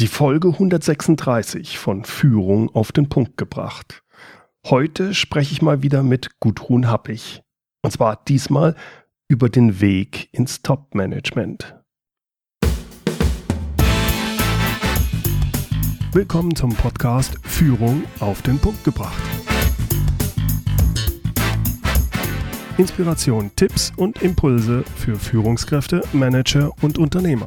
Die Folge 136 von Führung auf den Punkt gebracht. Heute spreche ich mal wieder mit Gudrun Happig. Und zwar diesmal über den Weg ins Top-Management. Willkommen zum Podcast Führung auf den Punkt gebracht. Inspiration, Tipps und Impulse für Führungskräfte, Manager und Unternehmer.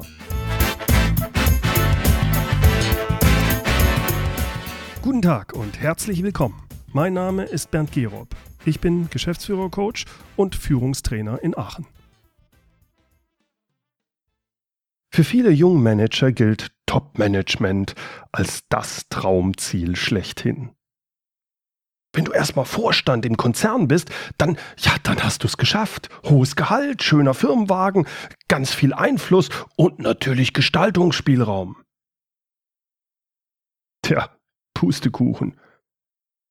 Guten Tag und herzlich willkommen. Mein Name ist Bernd Gerob. Ich bin Geschäftsführer-Coach und Führungstrainer in Aachen. Für viele Jungmanager gilt Top-Management als das Traumziel schlechthin. Wenn du erstmal Vorstand im Konzern bist, dann, ja, dann hast du es geschafft. Hohes Gehalt, schöner Firmenwagen, ganz viel Einfluss und natürlich Gestaltungsspielraum. Tja, Pustekuchen.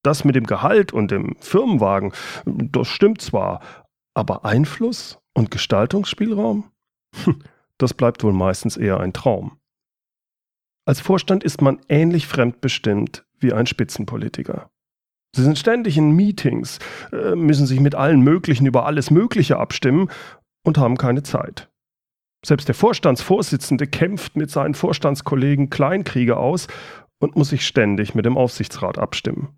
Das mit dem Gehalt und dem Firmenwagen, das stimmt zwar, aber Einfluss und Gestaltungsspielraum? Hm, das bleibt wohl meistens eher ein Traum. Als Vorstand ist man ähnlich fremdbestimmt wie ein Spitzenpolitiker. Sie sind ständig in Meetings, äh, müssen sich mit allen möglichen über alles Mögliche abstimmen und haben keine Zeit. Selbst der Vorstandsvorsitzende kämpft mit seinen Vorstandskollegen Kleinkriege aus und muss sich ständig mit dem Aufsichtsrat abstimmen.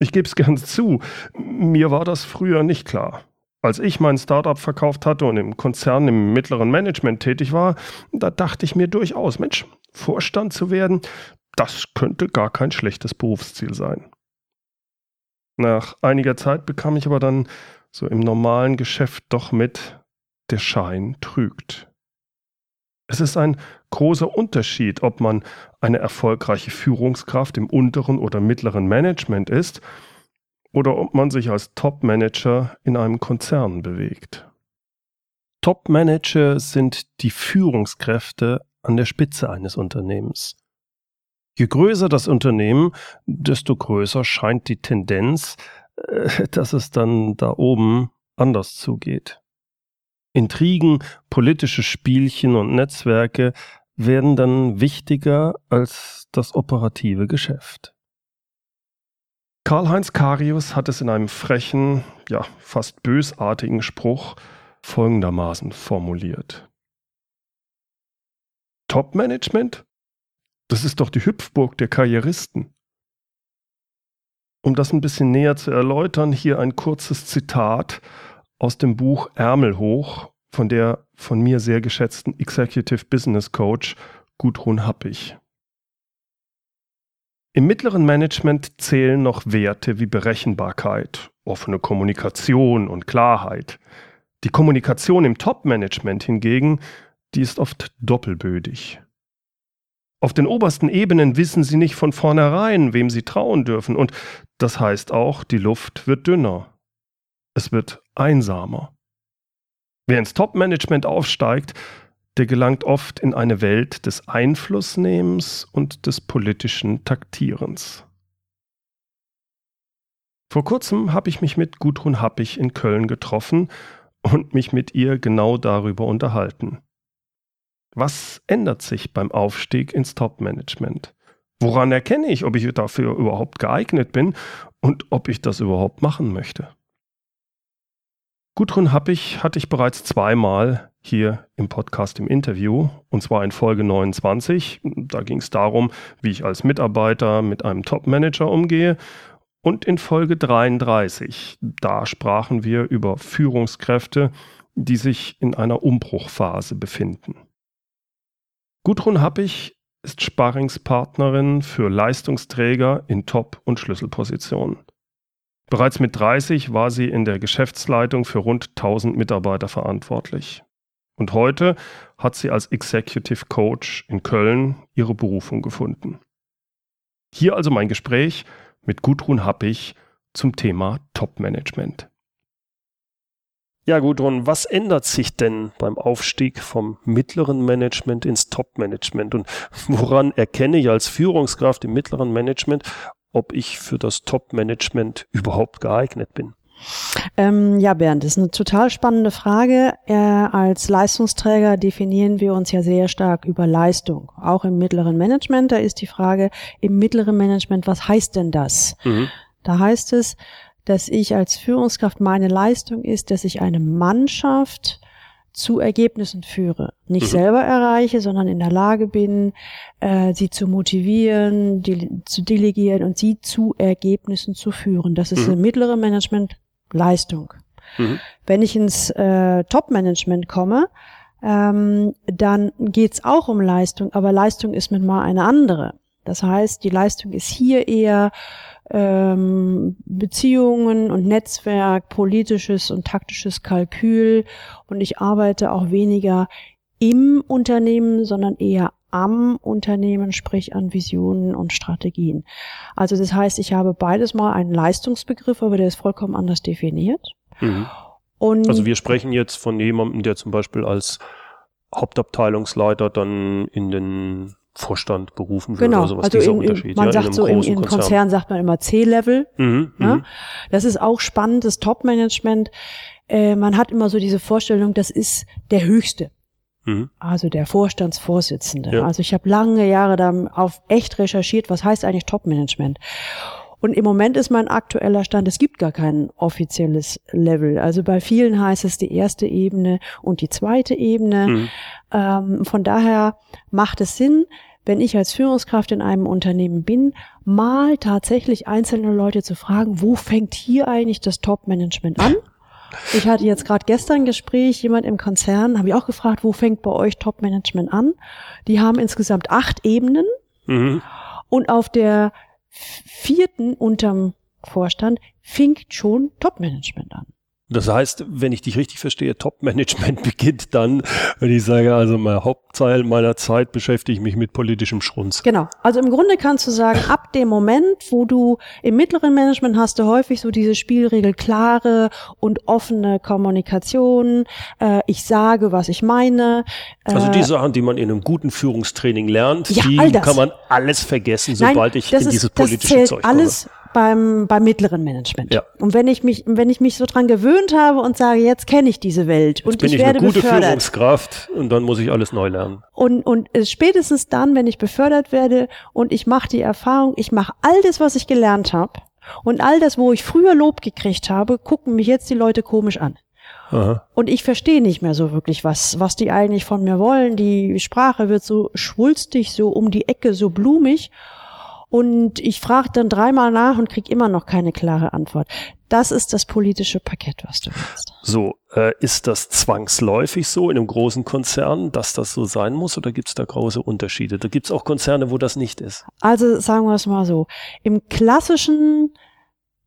Ich gebe es gern zu, mir war das früher nicht klar. Als ich mein Startup verkauft hatte und im Konzern im mittleren Management tätig war, da dachte ich mir durchaus, Mensch, Vorstand zu werden, das könnte gar kein schlechtes Berufsziel sein. Nach einiger Zeit bekam ich aber dann so im normalen Geschäft doch mit, der Schein trügt. Es ist ein großer Unterschied, ob man eine erfolgreiche Führungskraft im unteren oder mittleren Management ist oder ob man sich als Top-Manager in einem Konzern bewegt. Top-Manager sind die Führungskräfte an der Spitze eines Unternehmens. Je größer das Unternehmen, desto größer scheint die Tendenz, äh, dass es dann da oben anders zugeht. Intrigen, politische Spielchen und Netzwerke werden dann wichtiger als das operative Geschäft. Karl-Heinz Karius hat es in einem frechen, ja fast bösartigen Spruch folgendermaßen formuliert. Top-Management? Das ist doch die Hüpfburg der Karrieristen. Um das ein bisschen näher zu erläutern, hier ein kurzes Zitat aus dem Buch Ärmel hoch von der von mir sehr geschätzten Executive Business Coach Gudrun Happig. Im mittleren Management zählen noch Werte wie Berechenbarkeit, offene Kommunikation und Klarheit. Die Kommunikation im Top-Management hingegen, die ist oft doppelbödig. Auf den obersten Ebenen wissen sie nicht von vornherein, wem sie trauen dürfen, und das heißt auch, die Luft wird dünner. Es wird einsamer. Wer ins Top-Management aufsteigt, der gelangt oft in eine Welt des Einflussnehmens und des politischen Taktierens. Vor kurzem habe ich mich mit Gudrun Happig in Köln getroffen und mich mit ihr genau darüber unterhalten. Was ändert sich beim Aufstieg ins Top-Management? Woran erkenne ich, ob ich dafür überhaupt geeignet bin und ob ich das überhaupt machen möchte? Gudrun Happig hatte ich bereits zweimal hier im Podcast im Interview, und zwar in Folge 29. Da ging es darum, wie ich als Mitarbeiter mit einem Top-Manager umgehe. Und in Folge 33, da sprachen wir über Führungskräfte, die sich in einer Umbruchphase befinden. Gudrun Happig ist Sparringspartnerin für Leistungsträger in Top- und Schlüsselpositionen. Bereits mit 30 war sie in der Geschäftsleitung für rund 1000 Mitarbeiter verantwortlich. Und heute hat sie als Executive Coach in Köln ihre Berufung gefunden. Hier also mein Gespräch mit Gudrun Happig zum Thema Top-Management. Ja, Gudrun, was ändert sich denn beim Aufstieg vom mittleren Management ins Top-Management? Und woran erkenne ich als Führungskraft im mittleren Management, ob ich für das Top-Management überhaupt geeignet bin. Ähm, ja, Bernd, das ist eine total spannende Frage. Äh, als Leistungsträger definieren wir uns ja sehr stark über Leistung. Auch im mittleren Management, da ist die Frage im mittleren Management, was heißt denn das? Mhm. Da heißt es, dass ich als Führungskraft meine Leistung ist, dass ich eine Mannschaft zu Ergebnissen führe. Nicht mhm. selber erreiche, sondern in der Lage bin, äh, sie zu motivieren, die, zu delegieren und sie zu Ergebnissen zu führen. Das ist mhm. im mittleren Management Leistung. Mhm. Wenn ich ins äh, Top-Management komme, ähm, dann geht's auch um Leistung, aber Leistung ist mit mal eine andere. Das heißt, die Leistung ist hier eher ähm, Beziehungen und Netzwerk, politisches und taktisches Kalkül und ich arbeite auch weniger im Unternehmen, sondern eher am Unternehmen, sprich an Visionen und Strategien. Also das heißt, ich habe beides mal einen Leistungsbegriff, aber der ist vollkommen anders definiert. Mhm. Und also wir sprechen jetzt von jemandem, der zum Beispiel als Hauptabteilungsleiter dann in den Vorstand berufen wird genau. oder sowas. Also Dieser in, Unterschied, man ja, sagt in so, in, in Konzern. Konzern sagt man immer C-Level. Mhm, ja? Mhm. Das ist auch spannend, das Top-Management. Äh, man hat immer so diese Vorstellung, das ist der Höchste. Mhm. Also der Vorstandsvorsitzende. Ja. Also ich habe lange Jahre da auf echt recherchiert, was heißt eigentlich Top-Management. Und im Moment ist mein aktueller Stand, es gibt gar kein offizielles Level. Also bei vielen heißt es die erste Ebene und die zweite Ebene. Mhm. Ähm, von daher macht es Sinn, wenn ich als Führungskraft in einem Unternehmen bin, mal tatsächlich einzelne Leute zu fragen, wo fängt hier eigentlich das Top-Management an? Ich hatte jetzt gerade gestern ein Gespräch, jemand im Konzern, habe ich auch gefragt, wo fängt bei euch Top-Management an? Die haben insgesamt acht Ebenen mhm. und auf der vierten unterm Vorstand fing schon Top-Management an. Das heißt, wenn ich dich richtig verstehe, Top-Management beginnt dann, wenn ich sage, also mein Hauptteil meiner Zeit beschäftige ich mich mit politischem Schrunz. Genau. Also im Grunde kannst du sagen, ab dem Moment, wo du im mittleren Management hast du häufig so diese Spielregel klare und offene Kommunikation. Äh, ich sage, was ich meine. Äh, also die Sachen, die man in einem guten Führungstraining lernt, ja, die kann man alles vergessen, sobald Nein, ich in ist, dieses politische Zeug komme. Alles beim, beim mittleren Management. Ja. Und wenn ich mich, wenn ich mich so dran gewöhnt habe und sage, jetzt kenne ich diese Welt jetzt und bin ich, ich werde eine gute befördert. Führungskraft und dann muss ich alles neu lernen. Und, und spätestens dann, wenn ich befördert werde und ich mache die Erfahrung, ich mache all das, was ich gelernt habe und all das, wo ich früher Lob gekriegt habe, gucken mich jetzt die Leute komisch an. Aha. Und ich verstehe nicht mehr so wirklich, was, was die eigentlich von mir wollen. Die Sprache wird so schwulstig, so um die Ecke, so blumig. Und ich frage dann dreimal nach und krieg immer noch keine klare Antwort. Das ist das politische Paket, was du willst. So, äh, ist das zwangsläufig so in einem großen Konzern, dass das so sein muss oder gibt es da große Unterschiede? Da gibt es auch Konzerne, wo das nicht ist. Also sagen wir es mal so. Im klassischen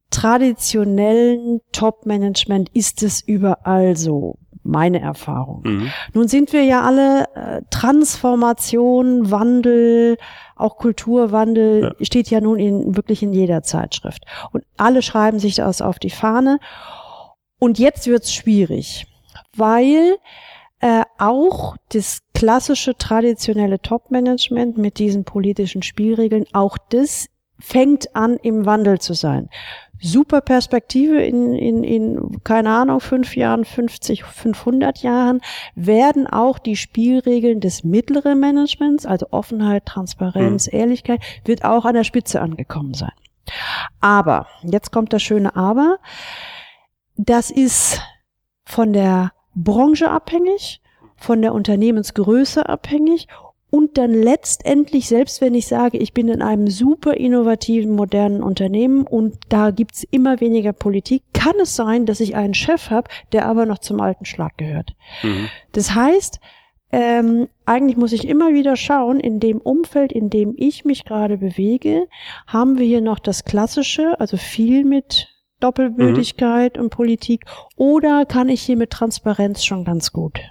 traditionellen Top-Management ist es überall so meine Erfahrung. Mhm. Nun sind wir ja alle äh, Transformation, Wandel, auch Kulturwandel ja. steht ja nun in, wirklich in jeder Zeitschrift. Und alle schreiben sich das auf die Fahne. Und jetzt wird's schwierig, weil äh, auch das klassische traditionelle Top-Management mit diesen politischen Spielregeln, auch das fängt an im Wandel zu sein super Perspektive in, in, in, keine Ahnung, fünf Jahren, 50, 500 Jahren, werden auch die Spielregeln des mittleren Managements, also Offenheit, Transparenz, mhm. Ehrlichkeit, wird auch an der Spitze angekommen sein. Aber, jetzt kommt das schöne Aber, das ist von der Branche abhängig, von der Unternehmensgröße abhängig und dann letztendlich, selbst wenn ich sage, ich bin in einem super innovativen, modernen Unternehmen und da gibt's immer weniger Politik, kann es sein, dass ich einen Chef habe, der aber noch zum alten Schlag gehört. Mhm. Das heißt, ähm, eigentlich muss ich immer wieder schauen, in dem Umfeld, in dem ich mich gerade bewege, haben wir hier noch das Klassische, also viel mit Doppelbödigkeit mhm. und Politik, oder kann ich hier mit Transparenz schon ganz gut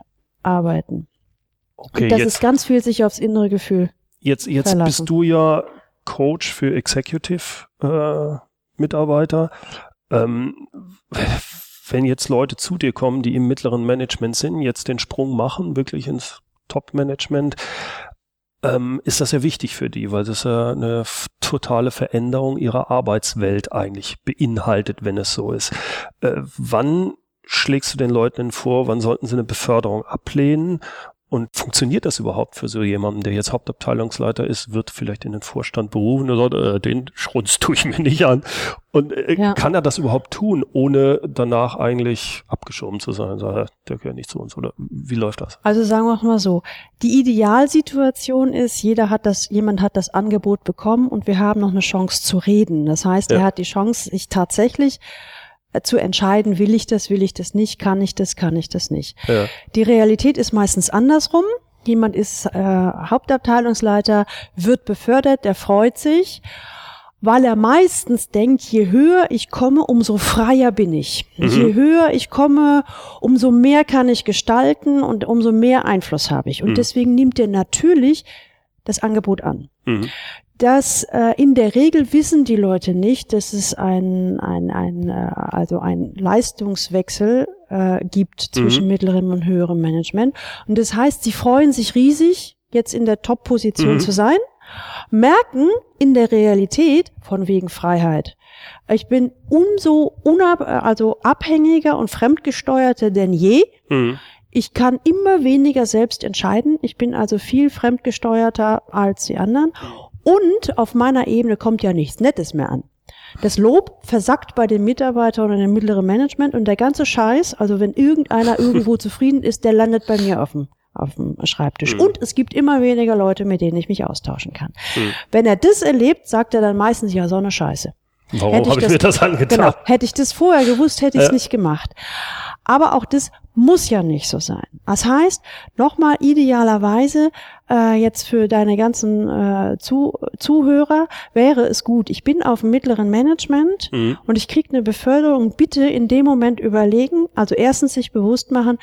arbeiten? Okay, das jetzt, ist ganz viel sich aufs innere Gefühl. Jetzt, jetzt bist du ja Coach für Executive äh, Mitarbeiter. Ähm, wenn jetzt Leute zu dir kommen, die im mittleren Management sind, jetzt den Sprung machen, wirklich ins Top-Management, ähm, ist das ja wichtig für die, weil das ja eine totale Veränderung ihrer Arbeitswelt eigentlich beinhaltet, wenn es so ist. Äh, wann schlägst du den Leuten vor, wann sollten sie eine Beförderung ablehnen und funktioniert das überhaupt für so jemanden, der jetzt Hauptabteilungsleiter ist, wird vielleicht in den Vorstand berufen oder sagt, äh, den Schrunz tue ich mir nicht an. Und äh, ja. kann er das überhaupt tun, ohne danach eigentlich abgeschoben zu sein? Sagt, der gehört nicht zu uns. Oder wie läuft das? Also sagen wir mal so. Die Idealsituation ist, jeder hat das, jemand hat das Angebot bekommen und wir haben noch eine Chance zu reden. Das heißt, ja. er hat die Chance, sich tatsächlich zu entscheiden, will ich das, will ich das nicht, kann ich das, kann ich das nicht. Ja. Die Realität ist meistens andersrum. Jemand ist äh, Hauptabteilungsleiter, wird befördert, der freut sich, weil er meistens denkt, je höher ich komme, umso freier bin ich. Mhm. Je höher ich komme, umso mehr kann ich gestalten und umso mehr Einfluss habe ich. Und mhm. deswegen nimmt er natürlich das Angebot an. Mhm dass äh, in der Regel wissen die Leute nicht, dass es ein, ein, ein äh, also ein Leistungswechsel äh, gibt zwischen mhm. mittlerem und höherem Management. Und das heißt, sie freuen sich riesig, jetzt in der Top-Position mhm. zu sein, merken in der Realität von wegen Freiheit. Ich bin umso unab also abhängiger und fremdgesteuerter denn je. Mhm. Ich kann immer weniger selbst entscheiden. Ich bin also viel fremdgesteuerter als die anderen. Und auf meiner Ebene kommt ja nichts Nettes mehr an. Das Lob versackt bei den Mitarbeitern oder dem mittleren Management und der ganze Scheiß, also wenn irgendeiner irgendwo zufrieden ist, der landet bei mir auf dem, auf dem Schreibtisch. Mhm. Und es gibt immer weniger Leute, mit denen ich mich austauschen kann. Mhm. Wenn er das erlebt, sagt er dann meistens, ja, so eine Scheiße. Warum habe ich, ich mir das angetan? Genau, hätte ich das vorher gewusst, hätte ich es äh. nicht gemacht. Aber auch das muss ja nicht so sein. Das heißt, nochmal idealerweise äh, jetzt für deine ganzen äh, Zu Zuhörer wäre es gut, ich bin auf dem mittleren Management mhm. und ich kriege eine Beförderung, bitte in dem Moment überlegen, also erstens sich bewusst machen,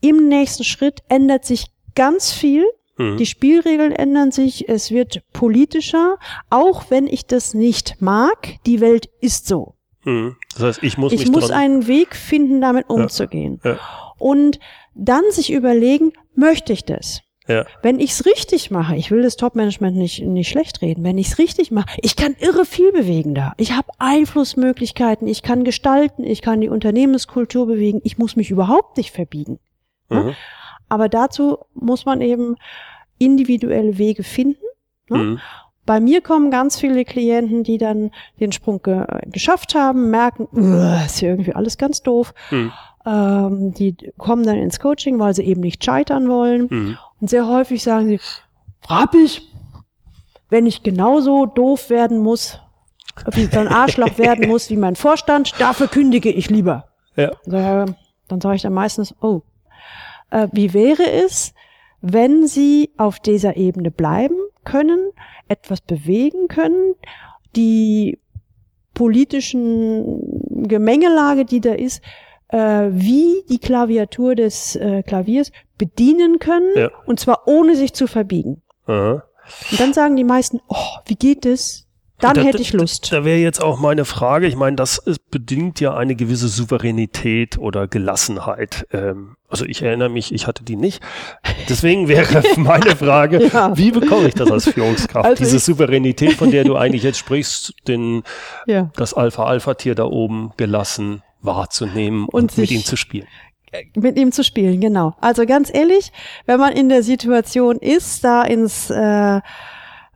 im nächsten Schritt ändert sich ganz viel. Mhm. Die Spielregeln ändern sich, es wird politischer, auch wenn ich das nicht mag. Die Welt ist so. Mhm. Das heißt, ich muss, ich muss einen Weg finden, damit umzugehen. Ja. Ja. Und dann sich überlegen, möchte ich das? Ja. Wenn ich's richtig mache, ich will das Top-Management nicht, nicht schlecht reden, wenn ich's richtig mache, ich kann irre viel bewegen da. Ich habe Einflussmöglichkeiten, ich kann gestalten, ich kann die Unternehmenskultur bewegen, ich muss mich überhaupt nicht verbiegen. Ne? Mhm. Aber dazu muss man eben individuelle Wege finden. Ne? Mhm. Bei mir kommen ganz viele Klienten, die dann den Sprung ge geschafft haben, merken, ist ja irgendwie alles ganz doof. Mhm. Ähm, die kommen dann ins Coaching, weil sie eben nicht scheitern wollen. Mhm. Und sehr häufig sagen sie, frag ich, wenn ich genauso doof werden muss, wie so ein Arschloch werden muss wie mein Vorstand, dafür kündige ich lieber. Ja. Also, dann sage ich dann meistens, oh, äh, wie wäre es, wenn Sie auf dieser Ebene bleiben können, etwas bewegen können, die politischen Gemengelage, die da ist, äh, wie die Klaviatur des äh, Klaviers bedienen können ja. und zwar ohne sich zu verbiegen. Aha. Und dann sagen die meisten, oh, wie geht es? Dann da, hätte ich Lust. Da, da wäre jetzt auch meine Frage. Ich meine, das ist, bedingt ja eine gewisse Souveränität oder Gelassenheit. Ähm, also ich erinnere mich, ich hatte die nicht. Deswegen wäre meine Frage, ja. wie bekomme ich das als Führungskraft? Also Diese Souveränität, von der du eigentlich jetzt sprichst, den, ja. das Alpha-Alpha-Tier da oben gelassen wahrzunehmen und, und mit ihm zu spielen mit ihm zu spielen, genau. Also ganz ehrlich, wenn man in der Situation ist, da ins äh,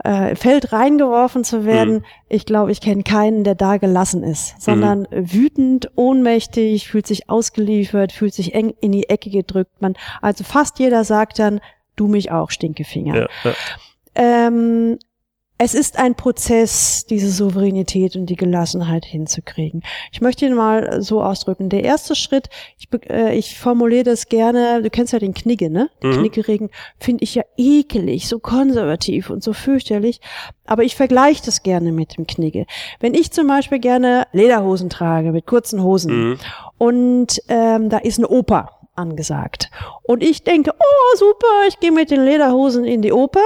äh, Feld reingeworfen zu werden, mhm. ich glaube, ich kenne keinen, der da gelassen ist, sondern mhm. wütend, ohnmächtig, fühlt sich ausgeliefert, fühlt sich eng in die Ecke gedrückt. Man, also fast jeder sagt dann, du mich auch, Stinkefinger. Ja, ja. Ähm, es ist ein Prozess, diese Souveränität und die Gelassenheit hinzukriegen. Ich möchte ihn mal so ausdrücken. Der erste Schritt, ich, äh, ich formuliere das gerne, du kennst ja den Knigge, ne? Den mhm. Kniggeregen finde ich ja ekelig, so konservativ und so fürchterlich. Aber ich vergleiche das gerne mit dem Knigge. Wenn ich zum Beispiel gerne Lederhosen trage mit kurzen Hosen mhm. und ähm, da ist eine Oper angesagt und ich denke, oh super, ich gehe mit den Lederhosen in die Oper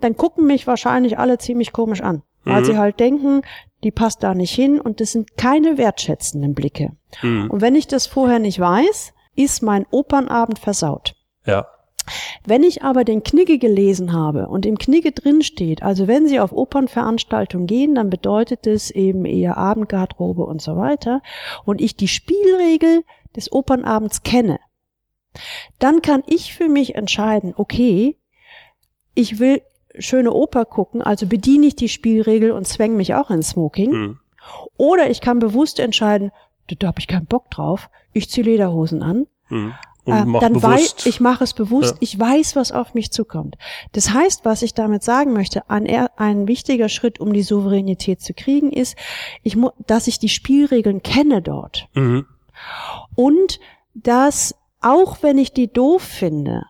dann gucken mich wahrscheinlich alle ziemlich komisch an, weil mhm. sie halt denken, die passt da nicht hin und das sind keine wertschätzenden Blicke. Mhm. Und wenn ich das vorher nicht weiß, ist mein Opernabend versaut. Ja. Wenn ich aber den Knigge gelesen habe und im Knigge drin steht, also wenn Sie auf Opernveranstaltungen gehen, dann bedeutet es eben eher Abendgarderobe und so weiter, und ich die Spielregel des Opernabends kenne, dann kann ich für mich entscheiden, okay, ich will schöne Oper gucken, also bediene ich die Spielregel und zwänge mich auch in Smoking. Mhm. Oder ich kann bewusst entscheiden, da habe ich keinen Bock drauf, ich ziehe Lederhosen an. Mhm. Äh, dann weiß ich mache es bewusst, ja. ich weiß, was auf mich zukommt. Das heißt, was ich damit sagen möchte, ein, ein wichtiger Schritt, um die Souveränität zu kriegen, ist, ich dass ich die Spielregeln kenne dort. Mhm. Und dass, auch wenn ich die doof finde,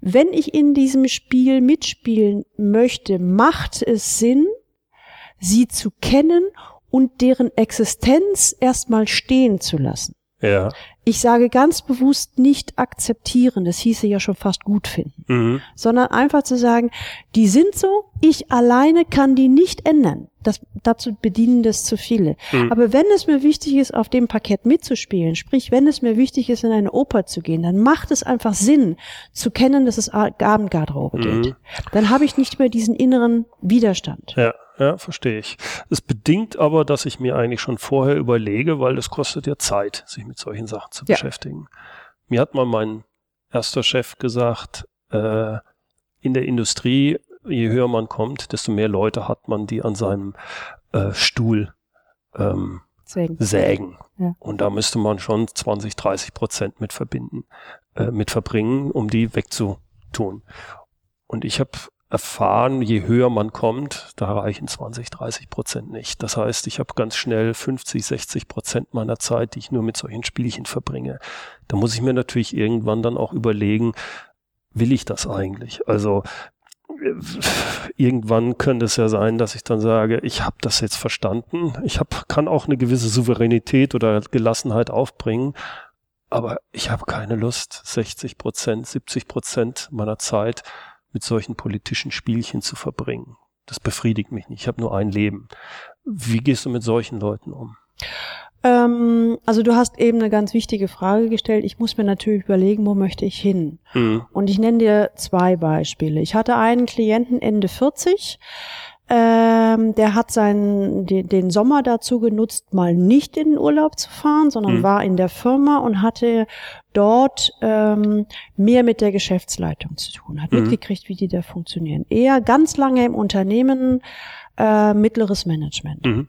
wenn ich in diesem Spiel mitspielen möchte, macht es Sinn, sie zu kennen und deren Existenz erstmal stehen zu lassen. Ja. Ich sage ganz bewusst nicht akzeptieren, das hieße ja schon fast gut finden, mhm. sondern einfach zu sagen, die sind so, ich alleine kann die nicht ändern. Das, dazu bedienen das zu viele. Mhm. Aber wenn es mir wichtig ist, auf dem Parkett mitzuspielen, sprich, wenn es mir wichtig ist, in eine Oper zu gehen, dann macht es einfach Sinn, zu kennen, dass es Abendgarderobe mhm. geht. Dann habe ich nicht mehr diesen inneren Widerstand. Ja. Ja, verstehe ich. Es bedingt aber, dass ich mir eigentlich schon vorher überlege, weil es kostet ja Zeit, sich mit solchen Sachen zu ja. beschäftigen. Mir hat mal mein erster Chef gesagt, äh, in der Industrie, je höher man kommt, desto mehr Leute hat man, die an seinem äh, Stuhl ähm, sägen. sägen. Ja. Und da müsste man schon 20, 30 Prozent mit verbinden, äh, mit verbringen, um die wegzutun. Und ich habe erfahren, je höher man kommt, da reichen 20, 30 Prozent nicht. Das heißt, ich habe ganz schnell 50, 60 Prozent meiner Zeit, die ich nur mit solchen Spielchen verbringe. Da muss ich mir natürlich irgendwann dann auch überlegen, will ich das eigentlich? Also irgendwann könnte es ja sein, dass ich dann sage, ich habe das jetzt verstanden, ich hab, kann auch eine gewisse Souveränität oder Gelassenheit aufbringen, aber ich habe keine Lust, 60 Prozent, 70 Prozent meiner Zeit mit solchen politischen Spielchen zu verbringen. Das befriedigt mich nicht. Ich habe nur ein Leben. Wie gehst du mit solchen Leuten um? Ähm, also du hast eben eine ganz wichtige Frage gestellt. Ich muss mir natürlich überlegen, wo möchte ich hin? Mhm. Und ich nenne dir zwei Beispiele. Ich hatte einen Klienten Ende 40, ähm, der hat seinen, den, den, Sommer dazu genutzt, mal nicht in den Urlaub zu fahren, sondern mhm. war in der Firma und hatte dort ähm, mehr mit der Geschäftsleitung zu tun, hat mhm. mitgekriegt, wie die da funktionieren. Er ganz lange im Unternehmen, äh, mittleres Management. Mhm.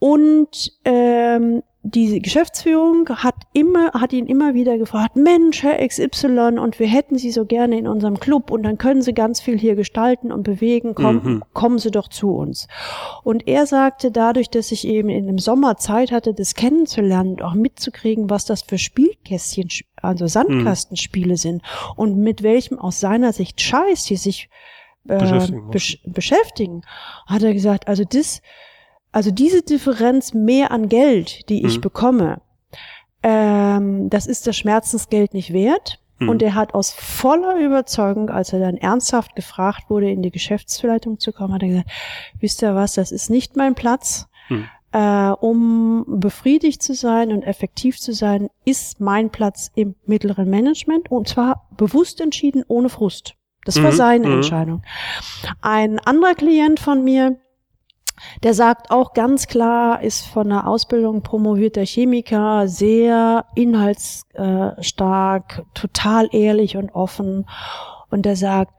Und ähm, die Geschäftsführung hat immer, hat ihn immer wieder gefragt, Mensch, Herr XY, und wir hätten Sie so gerne in unserem Club und dann können Sie ganz viel hier gestalten und bewegen, komm, mhm. kommen Sie doch zu uns. Und er sagte, dadurch, dass ich eben in dem Sommer Zeit hatte, das kennenzulernen und auch mitzukriegen, was das für Spielkästchen, also Sandkastenspiele mhm. sind und mit welchem aus seiner Sicht Scheiß die sich äh, beschäftigen, besch beschäftigen, hat er gesagt, also das, also diese Differenz mehr an Geld, die ich mhm. bekomme, ähm, das ist das Schmerzensgeld nicht wert. Mhm. Und er hat aus voller Überzeugung, als er dann ernsthaft gefragt wurde, in die Geschäftsleitung zu kommen, hat er gesagt, wisst ihr was, das ist nicht mein Platz. Mhm. Äh, um befriedigt zu sein und effektiv zu sein, ist mein Platz im mittleren Management und zwar bewusst entschieden, ohne Frust. Das war mhm. seine mhm. Entscheidung. Ein anderer Klient von mir, der sagt auch ganz klar, ist von der Ausbildung promovierter Chemiker, sehr inhaltsstark, total ehrlich und offen. Und der sagt,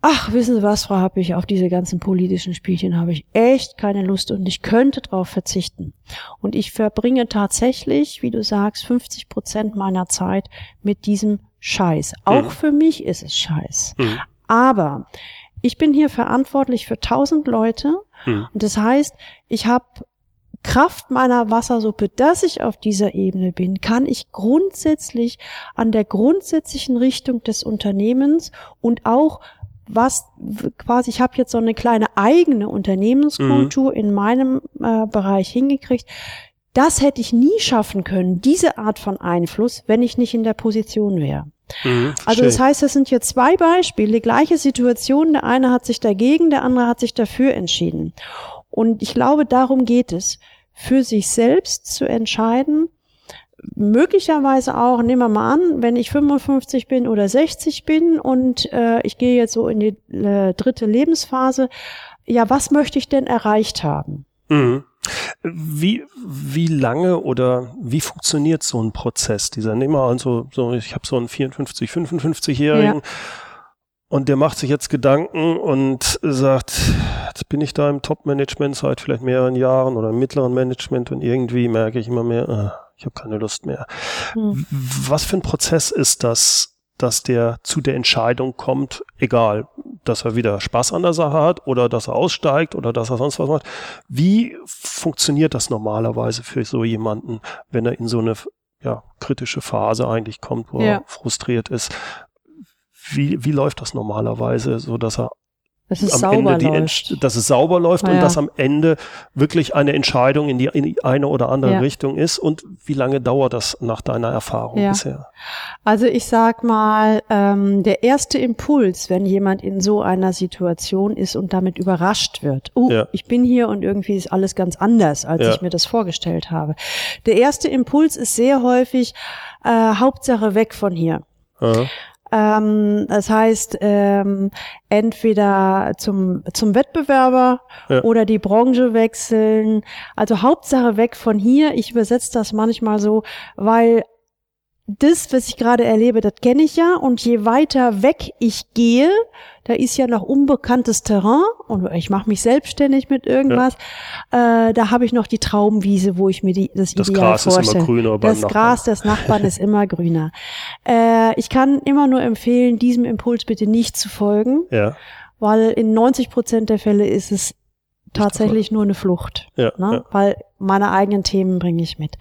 ach, wissen Sie was, Frau Happig, auf diese ganzen politischen Spielchen habe ich echt keine Lust und ich könnte darauf verzichten. Und ich verbringe tatsächlich, wie du sagst, 50 Prozent meiner Zeit mit diesem Scheiß. Auch mhm. für mich ist es Scheiß. Mhm. Aber ich bin hier verantwortlich für tausend Leute hm. Und das heißt, ich habe Kraft meiner Wassersuppe, dass ich auf dieser Ebene bin, kann ich grundsätzlich an der grundsätzlichen Richtung des Unternehmens und auch was quasi, ich habe jetzt so eine kleine eigene Unternehmenskultur mhm. in meinem äh, Bereich hingekriegt. Das hätte ich nie schaffen können, diese Art von Einfluss, wenn ich nicht in der Position wäre. Mhm, also das heißt, es sind hier zwei Beispiele, gleiche Situation. Der eine hat sich dagegen, der andere hat sich dafür entschieden. Und ich glaube, darum geht es, für sich selbst zu entscheiden, möglicherweise auch, nehmen wir mal an, wenn ich 55 bin oder 60 bin und äh, ich gehe jetzt so in die äh, dritte Lebensphase, ja, was möchte ich denn erreicht haben? Mhm. Wie, wie lange oder wie funktioniert so ein Prozess? Dieser, nehmen wir also, so, ich habe so einen 54, 55-Jährigen ja. und der macht sich jetzt Gedanken und sagt, jetzt bin ich da im Top-Management seit vielleicht mehreren Jahren oder im mittleren Management und irgendwie merke ich immer mehr, äh, ich habe keine Lust mehr. Hm. Was für ein Prozess ist das? dass der zu der Entscheidung kommt, egal, dass er wieder Spaß an der Sache hat oder dass er aussteigt oder dass er sonst was macht. Wie funktioniert das normalerweise für so jemanden, wenn er in so eine ja, kritische Phase eigentlich kommt, wo ja. er frustriert ist? Wie, wie läuft das normalerweise, so dass er dass es am sauber Ende die, läuft. dass es sauber läuft ja. und dass am Ende wirklich eine Entscheidung in die, in die eine oder andere ja. Richtung ist. Und wie lange dauert das nach deiner Erfahrung ja. bisher? Also ich sag mal, ähm, der erste Impuls, wenn jemand in so einer Situation ist und damit überrascht wird, oh, ich bin hier und irgendwie ist alles ganz anders, als ich mir das vorgestellt habe. Der erste Impuls ist sehr häufig äh, Hauptsache weg von hier. Aha. Ähm, das heißt, ähm, entweder zum, zum Wettbewerber ja. oder die Branche wechseln. Also Hauptsache weg von hier. Ich übersetze das manchmal so, weil das, was ich gerade erlebe, das kenne ich ja. Und je weiter weg ich gehe, da ist ja noch unbekanntes Terrain und ich mache mich selbstständig mit irgendwas. Ja. Äh, da habe ich noch die Traumwiese, wo ich mir die, das, das Ideal Gras vorstelle. Ist immer grüner das Nachbarn. Gras des Nachbarn ist immer grüner. Äh, ich kann immer nur empfehlen, diesem Impuls bitte nicht zu folgen. Ja. Weil in 90 Prozent der Fälle ist es tatsächlich nur eine Flucht, ja, ne? ja. weil meine eigenen Themen bringe ich mit.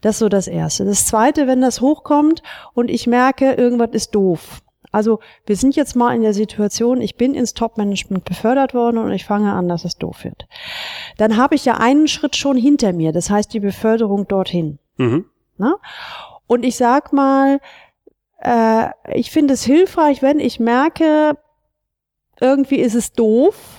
Das ist so das Erste. Das Zweite, wenn das hochkommt und ich merke, irgendwas ist doof. Also wir sind jetzt mal in der Situation, ich bin ins Top-Management befördert worden und ich fange an, dass es doof wird. Dann habe ich ja einen Schritt schon hinter mir, das heißt die Beförderung dorthin. Mhm. Ne? Und ich sag mal, äh, ich finde es hilfreich, wenn ich merke, irgendwie ist es doof,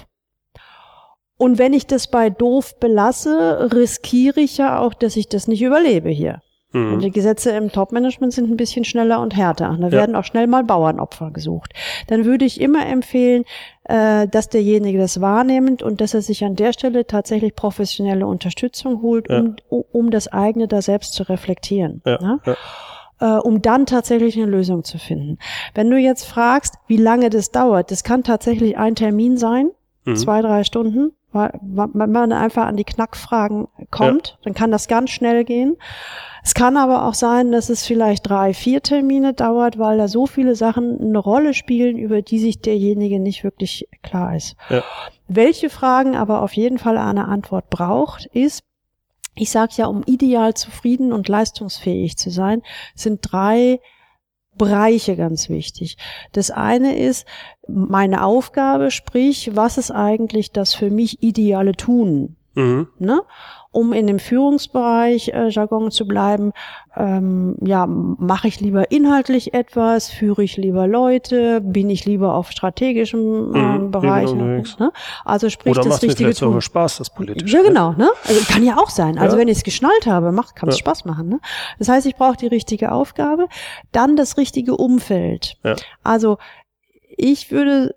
und wenn ich das bei doof belasse, riskiere ich ja auch, dass ich das nicht überlebe hier. Mhm. Und die Gesetze im Top-Management sind ein bisschen schneller und härter. Da ja. werden auch schnell mal Bauernopfer gesucht. Dann würde ich immer empfehlen, äh, dass derjenige das wahrnimmt und dass er sich an der Stelle tatsächlich professionelle Unterstützung holt, ja. um, um das eigene da selbst zu reflektieren. Ja. Ne? Äh, um dann tatsächlich eine Lösung zu finden. Wenn du jetzt fragst, wie lange das dauert, das kann tatsächlich ein Termin sein, mhm. zwei, drei Stunden wenn man einfach an die Knackfragen kommt, ja. dann kann das ganz schnell gehen. Es kann aber auch sein, dass es vielleicht drei, vier Termine dauert, weil da so viele Sachen eine Rolle spielen, über die sich derjenige nicht wirklich klar ist. Ja. Welche Fragen aber auf jeden Fall eine Antwort braucht, ist, ich sage ja, um ideal zufrieden und leistungsfähig zu sein, sind drei Bereiche ganz wichtig. Das eine ist meine Aufgabe, sprich, was ist eigentlich das für mich ideale Tun? Mhm. Ne? Um in dem Führungsbereich äh, Jargon zu bleiben, ähm, ja, mache ich lieber inhaltlich etwas, führe ich lieber Leute, bin ich lieber auf strategischen äh, mhm, Bereichen. Ne? Also sprich Oder das richtige Tun. Oder Spaß, das politische. Ja, genau. Ne? Also kann ja auch sein. Also ja. wenn ich es geschnallt habe, macht, kann es ja. Spaß machen. Ne? Das heißt, ich brauche die richtige Aufgabe, dann das richtige Umfeld. Ja. Also ich würde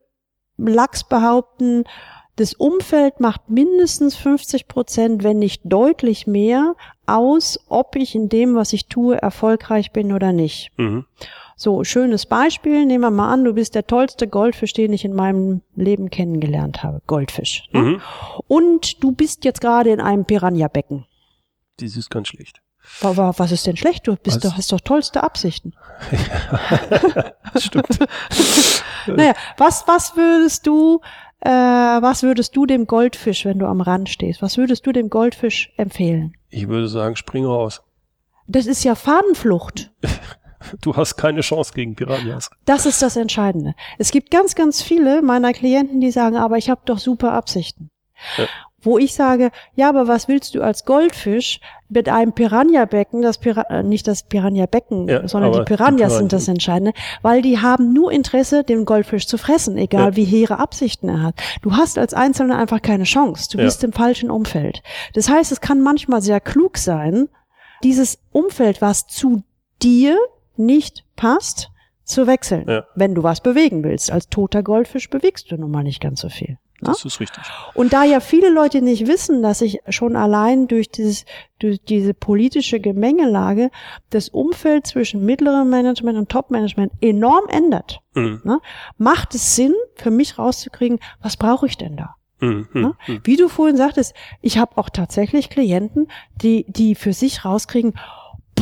Lachs behaupten, das Umfeld macht mindestens 50 Prozent, wenn nicht deutlich mehr, aus, ob ich in dem, was ich tue, erfolgreich bin oder nicht. Mhm. So, schönes Beispiel. Nehmen wir mal an, du bist der tollste Goldfisch, den ich in meinem Leben kennengelernt habe. Goldfisch. Ne? Mhm. Und du bist jetzt gerade in einem Piranha-Becken. Das ist ganz schlecht. Was ist denn schlecht? Du bist doch, hast doch tollste Absichten. Ja, stimmt. naja, was, was würdest du äh, was würdest du dem Goldfisch, wenn du am Rand stehst, was würdest du dem Goldfisch empfehlen? Ich würde sagen, spring raus. Das ist ja Fadenflucht. Du hast keine Chance gegen Piranhas. Das ist das Entscheidende. Es gibt ganz, ganz viele meiner Klienten, die sagen, aber ich habe doch super Absichten. Ja wo ich sage, ja, aber was willst du als Goldfisch mit einem Piranha-Becken, das Pira äh, nicht das Piranha-Becken, ja, sondern die Piranhas die sind das Entscheidende, weil die haben nur Interesse, den Goldfisch zu fressen, egal ja. wie hehre Absichten er hat. Du hast als Einzelner einfach keine Chance. Du ja. bist im falschen Umfeld. Das heißt, es kann manchmal sehr klug sein, dieses Umfeld, was zu dir nicht passt, zu wechseln, wenn du was bewegen willst. Als toter Goldfisch bewegst du nun mal nicht ganz so viel. Ne? Das ist richtig. Und da ja viele Leute nicht wissen, dass sich schon allein durch, dieses, durch diese politische Gemengelage das Umfeld zwischen mittlerem Management und Top-Management enorm ändert, mhm. ne? macht es Sinn, für mich rauszukriegen, was brauche ich denn da? Mhm. Ne? Mhm. Wie du vorhin sagtest, ich habe auch tatsächlich Klienten, die, die für sich rauskriegen,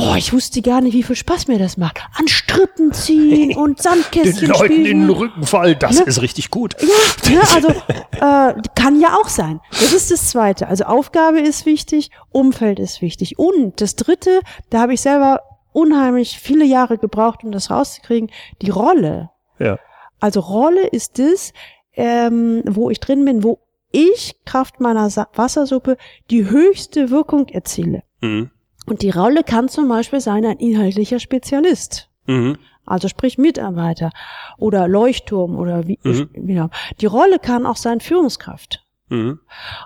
Boah, ich wusste gar nicht, wie viel Spaß mir das macht. An Strippen ziehen und Sandkästchen Den Leuten in den Rücken fallen, das ne? ist richtig gut. Ja, ne, also äh, kann ja auch sein. Das ist das Zweite. Also Aufgabe ist wichtig, Umfeld ist wichtig. Und das Dritte, da habe ich selber unheimlich viele Jahre gebraucht, um das rauszukriegen, die Rolle. Ja. Also Rolle ist das, ähm, wo ich drin bin, wo ich Kraft meiner Sa Wassersuppe die höchste Wirkung erziele. Mhm. Und die Rolle kann zum Beispiel sein ein inhaltlicher Spezialist. Mhm. Also sprich Mitarbeiter oder Leuchtturm oder wie, mhm. wie Die Rolle kann auch sein Führungskraft. Mhm.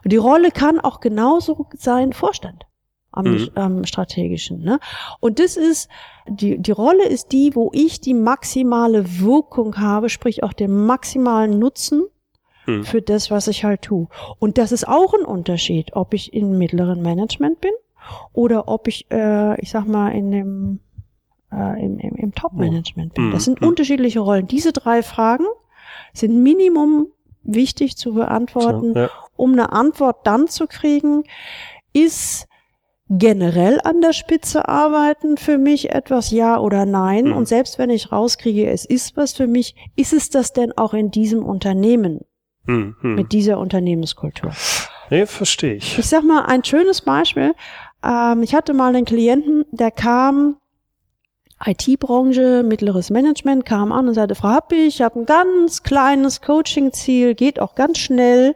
Und die Rolle kann auch genauso sein Vorstand am, mhm. am strategischen. Ne? Und das ist, die, die Rolle ist die, wo ich die maximale Wirkung habe, sprich auch den maximalen Nutzen mhm. für das, was ich halt tue. Und das ist auch ein Unterschied, ob ich im mittleren Management bin oder ob ich, äh, ich sag mal, in dem äh, im, im, im Top-Management bin. Das mhm. sind mhm. unterschiedliche Rollen. Diese drei Fragen sind Minimum wichtig zu beantworten, so, ja. um eine Antwort dann zu kriegen, ist generell an der Spitze arbeiten für mich etwas ja oder nein? Mhm. Und selbst wenn ich rauskriege, es ist was für mich, ist es das denn auch in diesem Unternehmen? Mhm. Mit dieser Unternehmenskultur? Nee, verstehe ich. Ich sag mal ein schönes Beispiel. Ähm, ich hatte mal einen Klienten, der kam, IT-Branche, mittleres Management, kam an und sagte, Frau Happig, ich habe ein ganz kleines Coaching-Ziel, geht auch ganz schnell.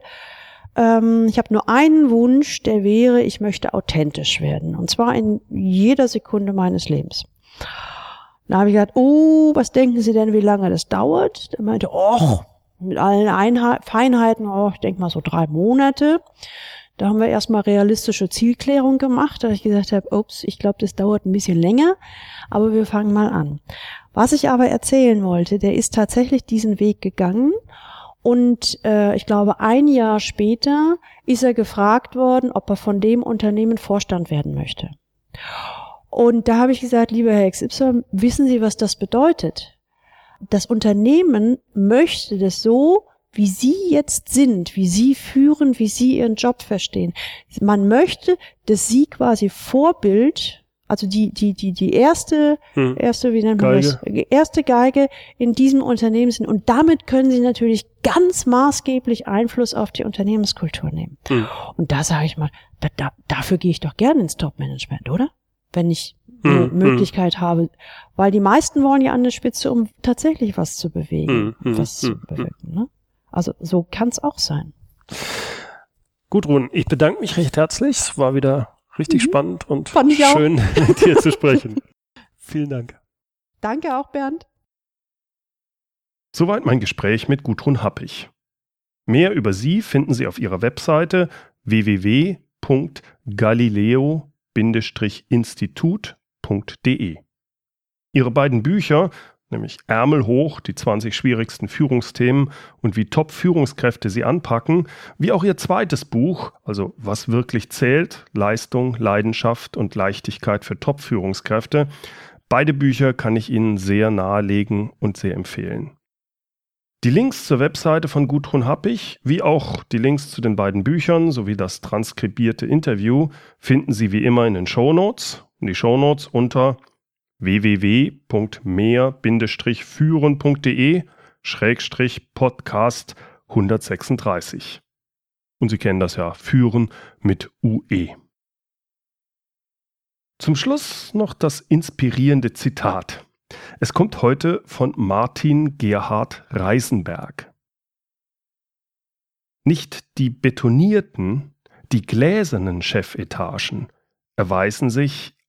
Ähm, ich habe nur einen Wunsch, der wäre, ich möchte authentisch werden. Und zwar in jeder Sekunde meines Lebens. Da habe ich gesagt, oh, was denken Sie denn, wie lange das dauert? Er meinte, oh, mit allen Einheit Feinheiten, oh, ich denke mal so drei Monate. Da haben wir erstmal realistische Zielklärung gemacht, da ich gesagt habe, ups, ich glaube, das dauert ein bisschen länger, aber wir fangen mal an. Was ich aber erzählen wollte, der ist tatsächlich diesen Weg gegangen und äh, ich glaube, ein Jahr später ist er gefragt worden, ob er von dem Unternehmen Vorstand werden möchte. Und da habe ich gesagt, lieber Herr XY, wissen Sie, was das bedeutet? Das Unternehmen möchte das so, wie Sie jetzt sind, wie Sie führen, wie Sie Ihren Job verstehen. Man möchte, dass Sie quasi Vorbild, also die, die, die, die erste, hm. erste, wie nennt man Geige. das? Erste Geige in diesem Unternehmen sind. Und damit können Sie natürlich ganz maßgeblich Einfluss auf die Unternehmenskultur nehmen. Hm. Und da sage ich mal, da, da, dafür gehe ich doch gerne ins Top-Management, oder? Wenn ich eine hm, Möglichkeit hm. habe. Weil die meisten wollen ja an der Spitze, um tatsächlich was zu bewegen, hm, hm was zu hm, bewirken. Ne? Also so kann es auch sein. Gudrun, ich bedanke mich recht herzlich. Es war wieder richtig mhm. spannend und schön mit dir zu sprechen. Vielen Dank. Danke auch, Bernd. Soweit mein Gespräch mit Gudrun Happig. Mehr über sie finden Sie auf ihrer Webseite www.galileo-institut.de. Ihre beiden Bücher nämlich Ärmel hoch, die 20 schwierigsten Führungsthemen und wie Top-Führungskräfte sie anpacken, wie auch ihr zweites Buch, also Was wirklich zählt, Leistung, Leidenschaft und Leichtigkeit für Top-Führungskräfte. Beide Bücher kann ich Ihnen sehr nahelegen und sehr empfehlen. Die Links zur Webseite von Gudrun Happig, wie auch die Links zu den beiden Büchern sowie das transkribierte Interview finden Sie wie immer in den Shownotes. Und die Shownotes unter www.mehr-führen.de Schrägstrich Podcast 136. Und Sie kennen das ja, Führen mit UE. Zum Schluss noch das inspirierende Zitat. Es kommt heute von Martin Gerhard Reisenberg. Nicht die betonierten, die gläsernen Chefetagen erweisen sich